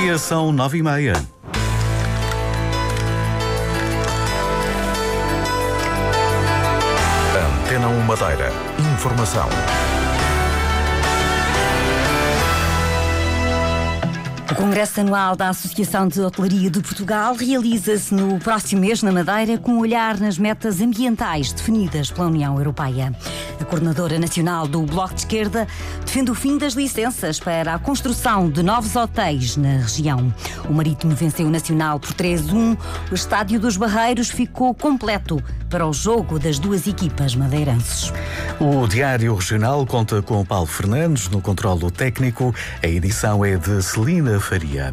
dia, são nove e meia. Antena 1 Madeira. Informação. O Congresso Anual da Associação de Hotelaria de Portugal realiza-se no próximo mês na Madeira com um olhar nas metas ambientais definidas pela União Europeia. Coordenadora nacional do Bloco de Esquerda defende o fim das licenças para a construção de novos hotéis na região. O Marítimo venceu o Nacional por 3-1. O Estádio dos Barreiros ficou completo para o jogo das duas equipas madeirenses. O Diário Regional conta com Paulo Fernandes no controlo técnico. A edição é de Celina Faria.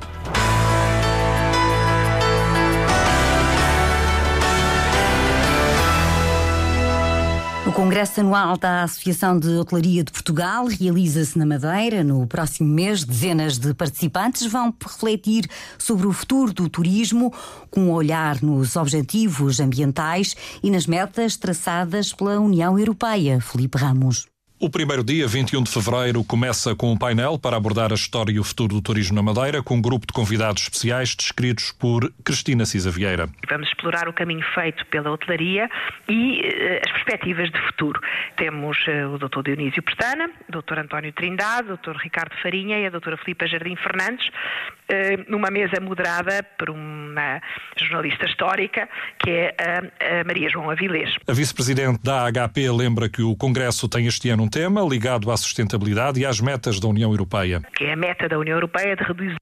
O Congresso Anual da Associação de Hotelaria de Portugal realiza-se na Madeira. No próximo mês, dezenas de participantes vão refletir sobre o futuro do turismo, com um olhar nos objetivos ambientais e nas metas traçadas pela União Europeia. Felipe Ramos. O primeiro dia, 21 de fevereiro, começa com um painel para abordar a história e o futuro do turismo na Madeira, com um grupo de convidados especiais descritos por Cristina Cisa Vieira. Vamos explorar o caminho feito pela hotelaria e uh, as perspectivas de futuro. Temos uh, o Dr. Dionísio Pestana, Dr. António Trindade, Dr. Ricardo Farinha e a Dra. Filipa Jardim Fernandes, numa mesa moderada por uma jornalista histórica, que é a, Maria João Avilés. A vice-presidente da HP lembra que o Congresso tem este ano um tema ligado à sustentabilidade e às metas da União Europeia. Que é a meta da União Europeia de reduzir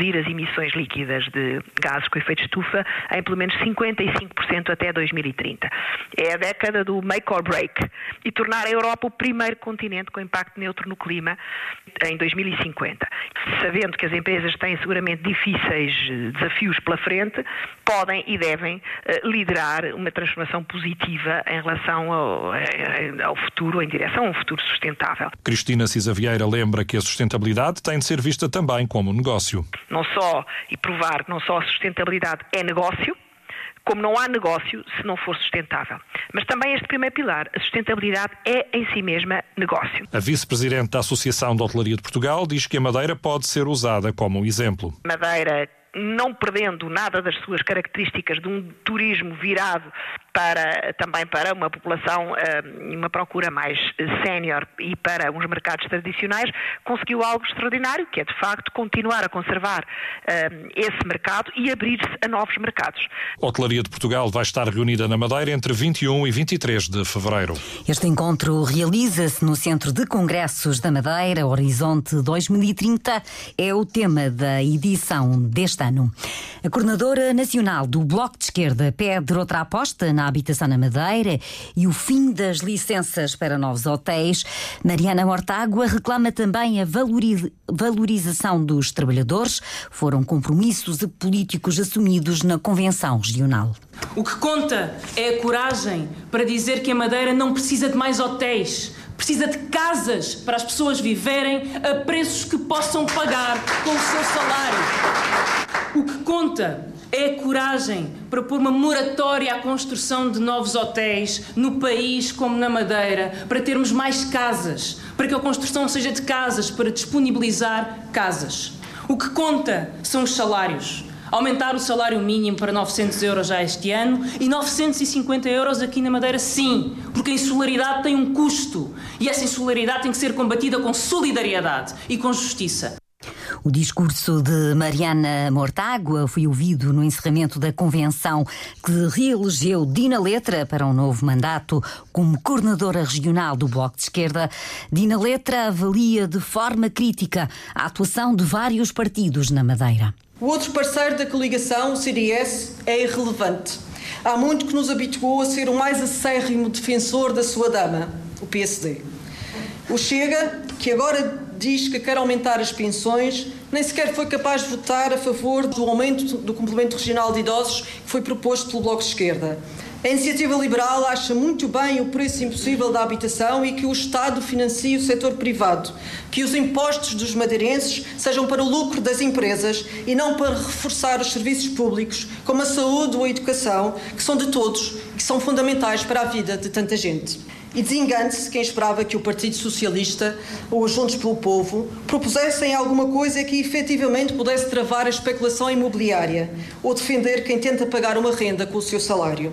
as emissões líquidas de gases com efeito de estufa em pelo menos 55% até 2030. É a década do make or break e tornar a Europa o primeiro continente com impacto neutro no clima em 2050. Sabendo que as empresas têm seguramente difíceis desafios pela frente, podem e devem liderar uma transformação positiva em relação ao, ao futuro, em direção a um futuro sustentável. Cristina Cisa Vieira lembra que a sustentabilidade tem de ser vista também como um negócio não só e provar que não só a sustentabilidade é negócio, como não há negócio se não for sustentável. Mas também este primeiro pilar, a sustentabilidade é em si mesma negócio. A vice-presidente da Associação de Hotelaria de Portugal diz que a Madeira pode ser usada como um exemplo. Madeira não perdendo nada das suas características de um turismo virado para, também para uma população e uma procura mais sénior e para uns mercados tradicionais, conseguiu algo extraordinário, que é de facto continuar a conservar esse mercado e abrir-se a novos mercados. A Hotelaria de Portugal vai estar reunida na Madeira entre 21 e 23 de fevereiro. Este encontro realiza-se no Centro de Congressos da Madeira, Horizonte 2030, é o tema da edição deste ano. A coordenadora nacional do Bloco de Esquerda pede outra aposta na habitação na Madeira e o fim das licenças para novos hotéis. Mariana Mortágua reclama também a valorização dos trabalhadores. Foram compromissos políticos assumidos na Convenção Regional. O que conta é a coragem para dizer que a Madeira não precisa de mais hotéis. Precisa de casas para as pessoas viverem a preços que possam pagar com o seu salário. O que conta é coragem para pôr uma moratória à construção de novos hotéis no país como na Madeira, para termos mais casas, para que a construção seja de casas, para disponibilizar casas. O que conta são os salários. Aumentar o salário mínimo para 900 euros já este ano e 950 euros aqui na Madeira, sim, porque a insularidade tem um custo e essa insularidade tem que ser combatida com solidariedade e com justiça. O discurso de Mariana Mortágua foi ouvido no encerramento da convenção que reelegeu Dina Letra para um novo mandato como coordenadora regional do Bloco de Esquerda. Dina Letra avalia de forma crítica a atuação de vários partidos na Madeira. O outro parceiro da coligação, o CDS, é irrelevante. Há muito que nos habituou a ser o mais acérrimo defensor da sua dama, o PSD. O Chega, que agora diz que quer aumentar as pensões, nem sequer foi capaz de votar a favor do aumento do complemento regional de idosos que foi proposto pelo Bloco de Esquerda. A iniciativa liberal acha muito bem o preço impossível da habitação e que o Estado financie o setor privado, que os impostos dos madeirenses sejam para o lucro das empresas e não para reforçar os serviços públicos, como a saúde ou a educação, que são de todos e que são fundamentais para a vida de tanta gente. E desengane-se quem esperava que o Partido Socialista ou os Juntos pelo Povo propusessem alguma coisa que efetivamente pudesse travar a especulação imobiliária ou defender quem tenta pagar uma renda com o seu salário.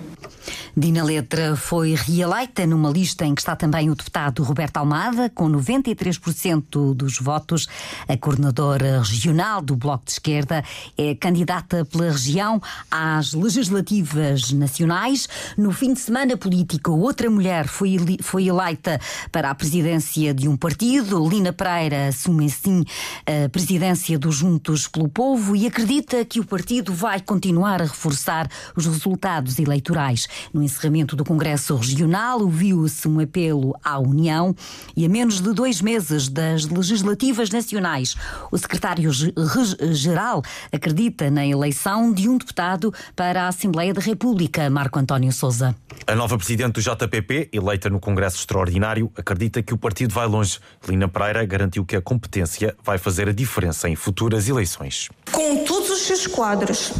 Dina Letra foi reeleita numa lista em que está também o deputado Roberto Almada, com 93% dos votos. A coordenadora regional do Bloco de Esquerda é candidata pela região às legislativas nacionais. No fim de semana político, outra mulher foi, foi eleita para a presidência de um partido. Lina Pereira assume assim a presidência dos Juntos pelo Povo e acredita que o partido vai continuar a reforçar os resultados eleitorais. No no encerramento do Congresso Regional, ouviu-se um apelo à União e a menos de dois meses das legislativas nacionais, o secretário-geral acredita na eleição de um deputado para a Assembleia da República, Marco António Souza. A nova presidente do JPP, eleita no Congresso Extraordinário, acredita que o partido vai longe. Lina Pereira garantiu que a competência vai fazer a diferença em futuras eleições. Com todos os seus quadros,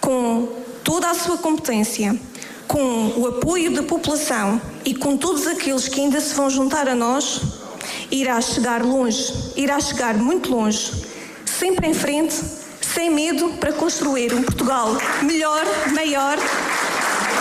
com toda a sua competência, com o apoio da população e com todos aqueles que ainda se vão juntar a nós, irá chegar longe, irá chegar muito longe, sempre em frente, sem medo para construir um Portugal melhor, maior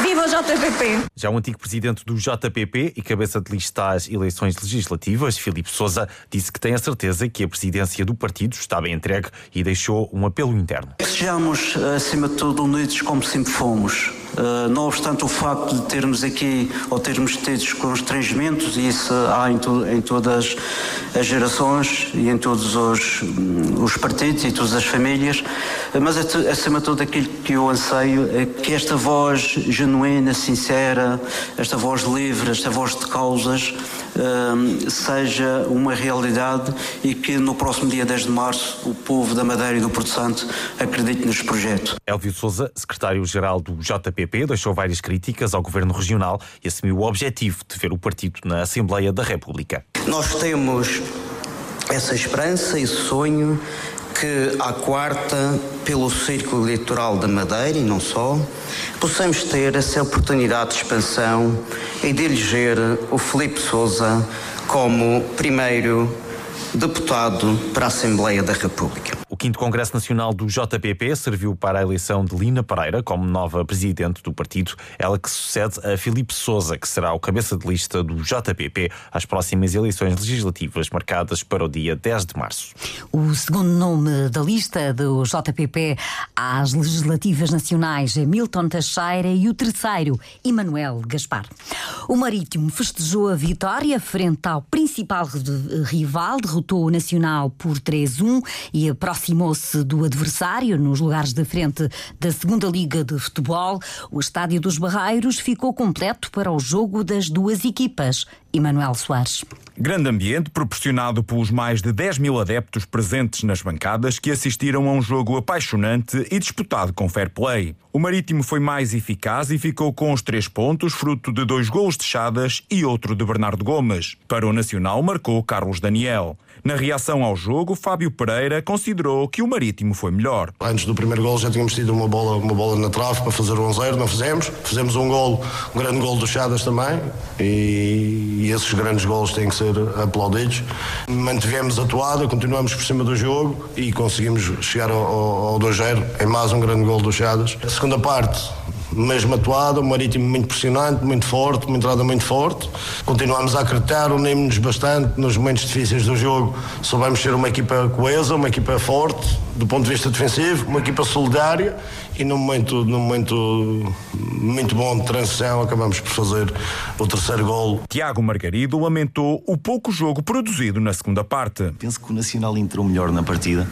Viva o JPP! Já o antigo presidente do JPP e cabeça de lista às eleições legislativas, Filipe Sousa, disse que tem a certeza que a presidência do partido está bem entregue e deixou um apelo interno. Sejamos, acima de tudo, unidos como sempre fomos. Uh, não obstante o facto de termos aqui ou termos tido constrangimentos, e isso há em, em, todas as gerações e em todos os, os partidos e todas as famílias, mas acima de tudo aquilo que eu anseio é que esta voz genuína, sincera, esta voz livre, esta voz de causas, uh, seja uma realidade e que no próximo dia 10 de março o povo da Madeira e do Porto Santo acredite neste projeto. Elvio Souza, secretário-geral do JPP, deixou várias críticas ao governo regional e assumiu o objetivo de ver o partido na Assembleia da República. Nós temos essa esperança, esse sonho que à quarta, pelo Círculo Eleitoral da Madeira e não só, possamos ter essa oportunidade de expansão e de eleger o Felipe Souza como primeiro deputado para a Assembleia da República. O 5 Congresso Nacional do JPP serviu para a eleição de Lina Pereira como nova presidente do partido, ela que sucede a Filipe Souza, que será o cabeça de lista do JPP às próximas eleições legislativas marcadas para o dia 10 de março. O segundo nome da lista do JPP às legislativas nacionais é Milton Teixeira e o terceiro, Emanuel Gaspar. O Marítimo festejou a vitória frente ao principal rival, derrotou o Nacional por 3-1 e aproximou-se do adversário nos lugares da frente da segunda Liga de Futebol. O Estádio dos Barreiros ficou completo para o jogo das duas equipas. Emanuel Soares. Grande ambiente proporcionado pelos mais de 10 mil adeptos presentes nas bancadas que assistiram a um jogo apaixonante e disputado com fair play. O Marítimo foi mais eficaz e ficou com os três pontos, fruto de dois golos de Chadas e outro de Bernardo Gomes. Para o Nacional marcou Carlos Daniel. Na reação ao jogo, Fábio Pereira considerou que o Marítimo foi melhor. Antes do primeiro gol já tínhamos tido uma bola, uma bola na trave para fazer o 1-0, não fizemos. Fizemos um gol, um grande gol do Chadas também e, e esses grandes gols têm que ser aplaudidos. Mantivemos a toada, continuamos por cima do jogo e conseguimos chegar ao, ao 2-0 em mais um grande gol do Chadas. A segunda parte, mesmo atuada, um marítimo muito impressionante, muito forte, uma entrada muito forte. Continuamos a acreditar, unimos-nos bastante nos momentos difíceis do jogo. Soubemos ser uma equipa coesa, uma equipa forte do ponto de vista defensivo, uma equipa solidária e num momento, num momento muito bom de transição acabamos por fazer o terceiro gol. Tiago Margarido lamentou o pouco jogo produzido na segunda parte. Penso que o Nacional entrou melhor na partida.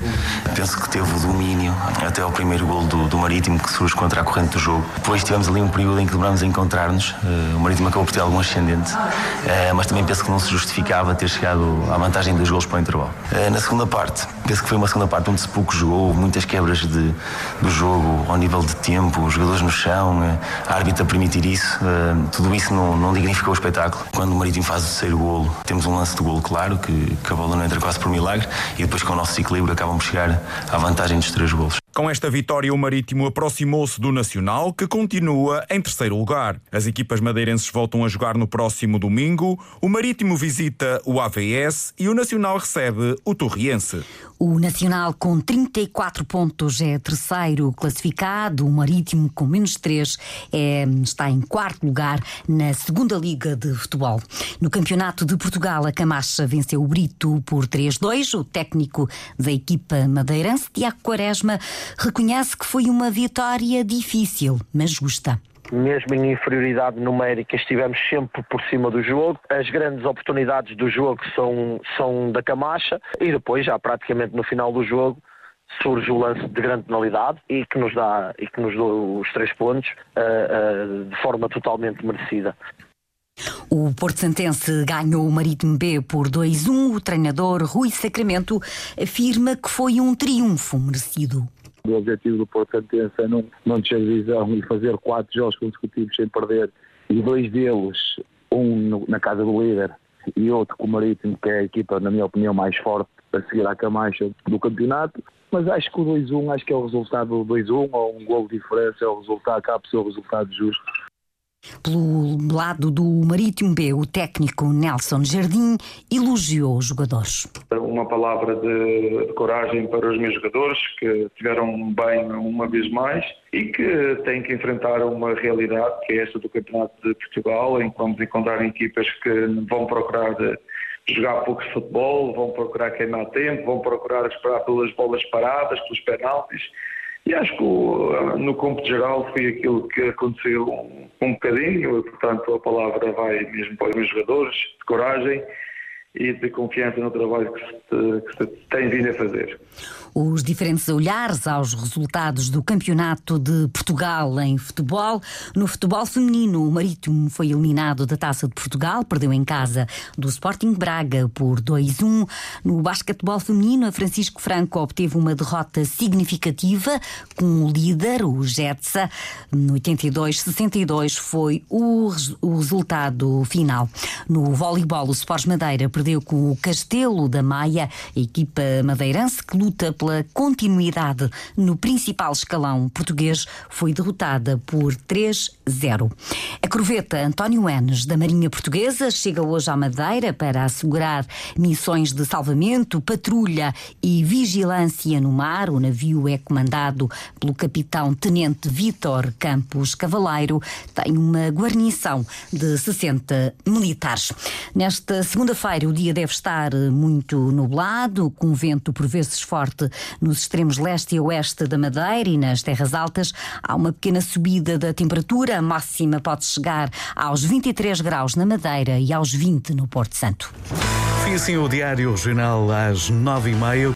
Penso que teve o domínio até ao primeiro gol do, do Marítimo que surge contra a corrente do jogo. Depois tivemos ali um período em que demoramos a encontrar-nos. Uh, o Marítimo acabou por ter algum ascendente, uh, mas também penso que não se justificava ter chegado à vantagem de dois gols para o intervalo. Uh, na segunda parte, penso que foi uma segunda parte onde se pouco jogou, muitas quebras de, do jogo ao nível de tempo, os jogadores no chão, a árbitra permitir isso, tudo isso não, não dignificou o espetáculo. Quando o Marítimo faz o terceiro golo, temos um lance de golo claro, que, que a bola não entra quase por milagre, e depois com o nosso equilíbrio acabam por chegar à vantagem dos três golos. Com esta vitória, o Marítimo aproximou-se do Nacional, que continua em terceiro lugar. As equipas madeirenses voltam a jogar no próximo domingo. O Marítimo visita o AVS e o Nacional recebe o Torriense. O Nacional com 34 pontos é terceiro classificado, o Marítimo com menos 3 é, está em quarto lugar na segunda Liga de Futebol. No Campeonato de Portugal, a Camacha venceu o Brito por 3-2. O técnico da equipa madeirense, Tiago Quaresma, reconhece que foi uma vitória difícil, mas justa mesmo em inferioridade numérica, estivemos sempre por cima do jogo. As grandes oportunidades do jogo são, são da Camacha e depois, já praticamente no final do jogo, surge o lance de grande penalidade e que nos dá e que nos dá os três pontos uh, uh, de forma totalmente merecida. O Porto Santense ganhou o Marítimo B por 2-1. O treinador Rui Sacramento afirma que foi um triunfo merecido. O objetivo do Porto Santense é não, não descer divisão e fazer quatro jogos consecutivos sem perder e dois deles, um no, na casa do líder e outro com o Marítimo, que é a equipa, na minha opinião, mais forte a seguir à Camacha do campeonato. Mas acho que o 2-1, acho que é o resultado do 2-1 ou um gol de diferença, é o resultado, por ser o resultado justo. Pelo lado do Marítimo B, o técnico Nelson Jardim elogiou os jogadores. Uma palavra de coragem para os meus jogadores que tiveram bem uma vez mais e que têm que enfrentar uma realidade que é esta do Campeonato de Portugal, em que vamos encontrar equipas que vão procurar jogar pouco futebol, vão procurar queimar tempo, vão procurar esperar pelas bolas paradas, pelos penaltis e acho que no campo geral foi aquilo que aconteceu um, um bocadinho, portanto a palavra vai mesmo para os meus jogadores, de coragem e de confiança no trabalho que se, que se tem vindo a fazer os diferentes olhares aos resultados do Campeonato de Portugal em futebol. No futebol feminino, o Marítimo foi eliminado da Taça de Portugal, perdeu em casa do Sporting Braga por 2-1. No basquetebol feminino, a Francisco Franco obteve uma derrota significativa com o líder, o Jetsa. No 82-62 foi o, o resultado final. No voleibol, o Sports Madeira perdeu com o Castelo da Maia, equipa madeirense que luta pela continuidade no principal escalão português, foi derrotada por 3-0. A corveta António Enes, da Marinha Portuguesa, chega hoje à Madeira para assegurar missões de salvamento, patrulha e vigilância no mar. O navio é comandado pelo capitão Tenente Vítor Campos Cavaleiro, tem uma guarnição de 60 militares. Nesta segunda-feira, o dia deve estar muito nublado, com vento por vezes forte nos extremos leste e oeste da Madeira e nas terras altas. Há uma pequena subida da temperatura, a máxima pode chegar aos 23 graus na Madeira e aos 20 no Porto Santo. Fim assim o Diário Regional às nove e meia.